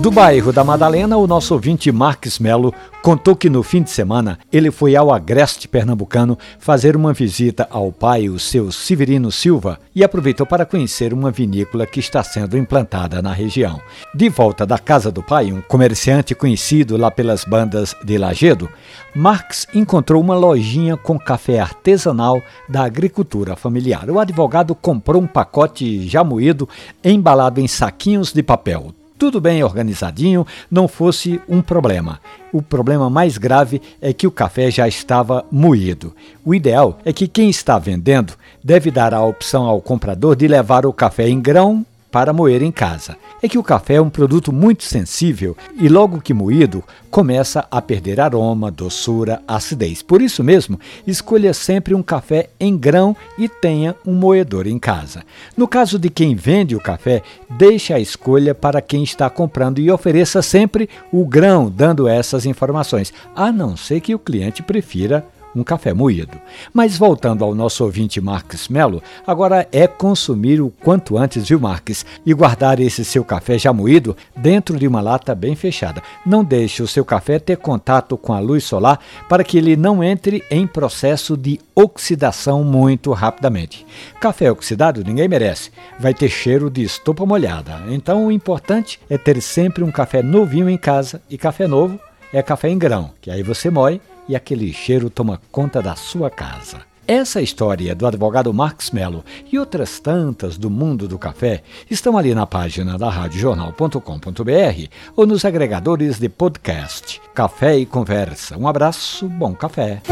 Do bairro da Madalena, o nosso ouvinte Marques Melo contou que no fim de semana ele foi ao Agreste Pernambucano fazer uma visita ao pai, o seu Severino Silva, e aproveitou para conhecer uma vinícola que está sendo implantada na região. De volta da casa do pai, um comerciante conhecido lá pelas bandas de Lagedo, Marques encontrou uma lojinha com café artesanal da agricultura familiar. O advogado comprou um pacote já moído, embalado em saquinhos de papel tudo bem organizadinho, não fosse um problema. O problema mais grave é que o café já estava moído. O ideal é que quem está vendendo deve dar a opção ao comprador de levar o café em grão para moer em casa. É que o café é um produto muito sensível e logo que moído começa a perder aroma, doçura, acidez. Por isso mesmo, escolha sempre um café em grão e tenha um moedor em casa. No caso de quem vende o café, deixe a escolha para quem está comprando e ofereça sempre o grão, dando essas informações, a não ser que o cliente prefira um café moído. Mas voltando ao nosso ouvinte Marques Melo, agora é consumir o quanto antes, viu, Marques? E guardar esse seu café já moído dentro de uma lata bem fechada. Não deixe o seu café ter contato com a luz solar para que ele não entre em processo de oxidação muito rapidamente. Café oxidado ninguém merece, vai ter cheiro de estopa molhada. Então o importante é ter sempre um café novinho em casa e café novo é café em grão, que aí você moe e aquele cheiro toma conta da sua casa. Essa história do advogado Marx Mello e outras tantas do mundo do café estão ali na página da radiojornal.com.br ou nos agregadores de podcast. Café e Conversa. Um abraço, bom café.